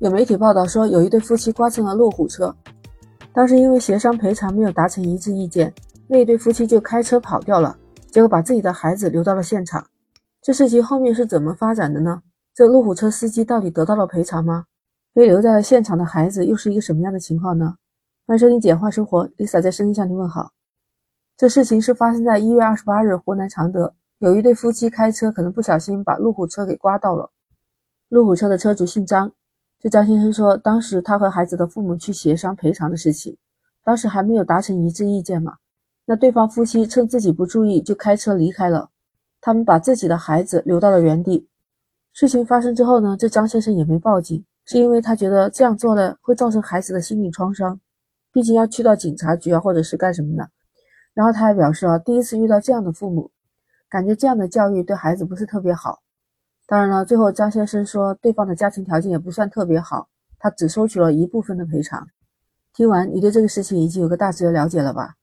有媒体报道说，有一对夫妻刮蹭了路虎车，当时因为协商赔偿没有达成一致意见，那一对夫妻就开车跑掉了，结果把自己的孩子留到了现场。这事情后面是怎么发展的呢？这路虎车司机到底得到了赔偿吗？被留在了现场的孩子又是一个什么样的情况呢？欢迎收听《简化生活》，Lisa 在深圳向您问好。这事情是发生在一月二十八日，湖南常德，有一对夫妻开车可能不小心把路虎车给刮到了。路虎车的车主姓张，这张先生说，当时他和孩子的父母去协商赔偿的事情，当时还没有达成一致意见嘛。那对方夫妻趁自己不注意就开车离开了，他们把自己的孩子留到了原地。事情发生之后呢，这张先生也没报警，是因为他觉得这样做呢会造成孩子的心理创伤，毕竟要去到警察局啊，或者是干什么的。然后他还表示啊，第一次遇到这样的父母，感觉这样的教育对孩子不是特别好。当然了，最后张先生说对方的家庭条件也不算特别好，他只收取了一部分的赔偿。听完，你对这个事情已经有个大致的了解了吧？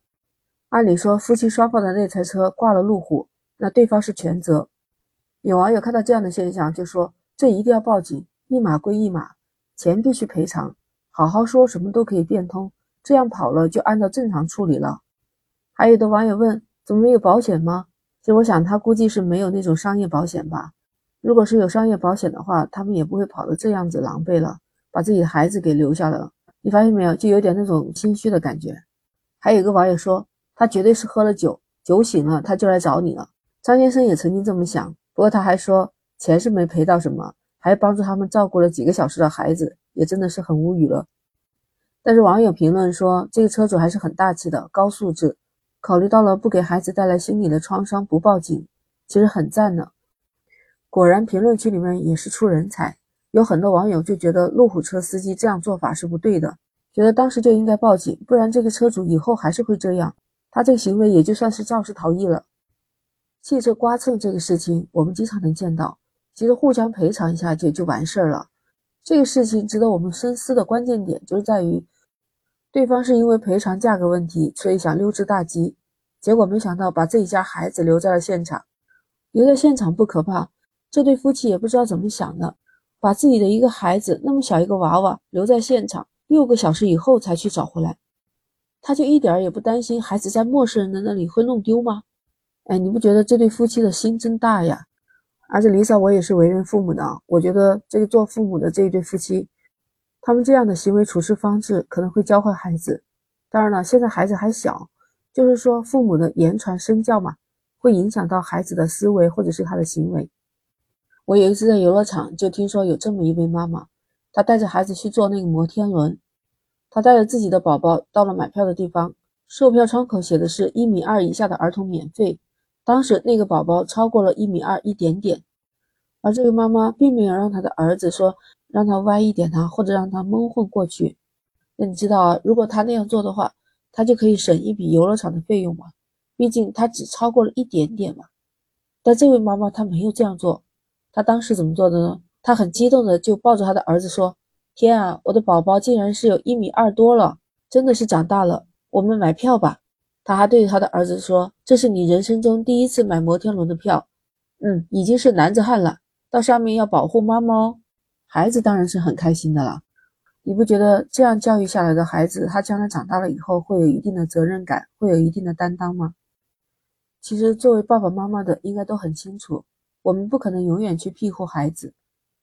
按理说，夫妻双方的那台车挂了路虎，那对方是全责。有网友看到这样的现象，就说这一定要报警，一码归一码，钱必须赔偿，好好说什么都可以变通，这样跑了就按照正常处理了。还有的网友问：“怎么没有保险吗？”其实我想，他估计是没有那种商业保险吧。如果是有商业保险的话，他们也不会跑得这样子狼狈了，把自己的孩子给留下了。你发现没有？就有点那种心虚的感觉。还有一个网友说：“他绝对是喝了酒，酒醒了他就来找你了。”张先生也曾经这么想，不过他还说钱是没赔到什么，还帮助他们照顾了几个小时的孩子，也真的是很无语了。但是网友评论说，这个车主还是很大气的，高素质。考虑到了不给孩子带来心理的创伤，不报警，其实很赞呢。果然，评论区里面也是出人才，有很多网友就觉得路虎车司机这样做法是不对的，觉得当时就应该报警，不然这个车主以后还是会这样，他这个行为也就算是肇事逃逸了。汽车刮蹭这个事情，我们经常能见到，其实互相赔偿一下就就完事儿了。这个事情值得我们深思的关键点就是在于。对方是因为赔偿价格问题，所以想溜之大吉，结果没想到把自己家孩子留在了现场。留在现场不可怕，这对夫妻也不知道怎么想的，把自己的一个孩子那么小一个娃娃留在现场，六个小时以后才去找回来，他就一点也不担心孩子在陌生人的那里会弄丢吗？哎，你不觉得这对夫妻的心真大呀？而且 Lisa，我也是为人父母的，我觉得这个做父母的这一对夫妻。他们这样的行为处事方式可能会教坏孩子。当然了，现在孩子还小，就是说父母的言传身教嘛，会影响到孩子的思维或者是他的行为。我有一次在游乐场就听说有这么一位妈妈，她带着孩子去坐那个摩天轮，她带着自己的宝宝到了买票的地方，售票窗口写的是一米二以下的儿童免费，当时那个宝宝超过了一米二一点点，而这位妈妈并没有让她的儿子说。让他歪一点啊，或者让他蒙混过去。那你知道啊，如果他那样做的话，他就可以省一笔游乐场的费用嘛。毕竟他只超过了一点点嘛。但这位妈妈她没有这样做，他当时怎么做的呢？他很激动的就抱着他的儿子说：“天啊，我的宝宝竟然是有一米二多了，真的是长大了。我们买票吧。”他还对着他的儿子说：“这是你人生中第一次买摩天轮的票，嗯，已经是男子汉了。到上面要保护妈妈哦。”孩子当然是很开心的了，你不觉得这样教育下来的孩子，他将来长大了以后会有一定的责任感，会有一定的担当吗？其实作为爸爸妈妈的，应该都很清楚，我们不可能永远去庇护孩子，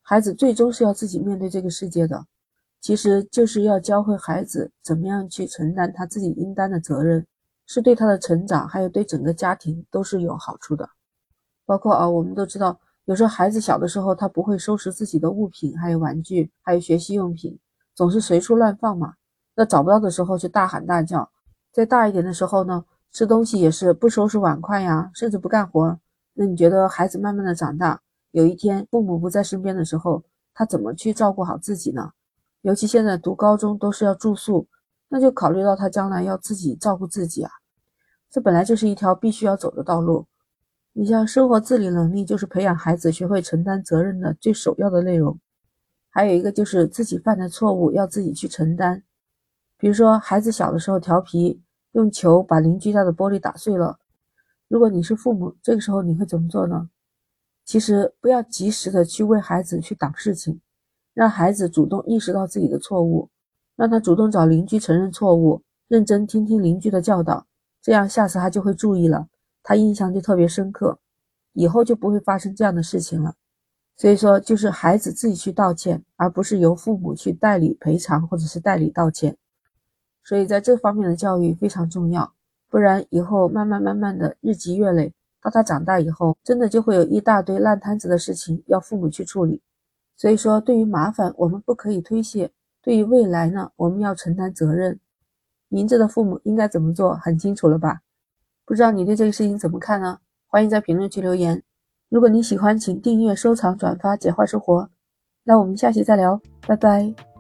孩子最终是要自己面对这个世界的，其实就是要教会孩子怎么样去承担他自己应当的责任，是对他的成长，还有对整个家庭都是有好处的。包括啊，我们都知道。有时候孩子小的时候，他不会收拾自己的物品，还有玩具，还有学习用品，总是随处乱放嘛。那找不到的时候就大喊大叫。再大一点的时候呢，吃东西也是不收拾碗筷呀，甚至不干活。那你觉得孩子慢慢的长大，有一天父母不在身边的时候，他怎么去照顾好自己呢？尤其现在读高中都是要住宿，那就考虑到他将来要自己照顾自己啊。这本来就是一条必须要走的道路。你像生活自理能力，就是培养孩子学会承担责任的最首要的内容。还有一个就是自己犯的错误要自己去承担。比如说孩子小的时候调皮，用球把邻居家的玻璃打碎了。如果你是父母，这个时候你会怎么做呢？其实不要及时的去为孩子去挡事情，让孩子主动意识到自己的错误，让他主动找邻居承认错误，认真听听邻居的教导，这样下次他就会注意了，他印象就特别深刻，以后就不会发生这样的事情了。所以说，就是孩子自己去道歉，而不是由父母去代理赔偿或者是代理道歉。所以在这方面的教育非常重要，不然以后慢慢慢慢的日积月累，到他长大以后，真的就会有一大堆烂摊子的事情要父母去处理。所以说，对于麻烦我们不可以推卸，对于未来呢，我们要承担责任。明智的父母应该怎么做，很清楚了吧？不知道你对这个事情怎么看呢？欢迎在评论区留言。如果你喜欢，请订阅、收藏、转发《简化生活》。那我们下期再聊，拜拜。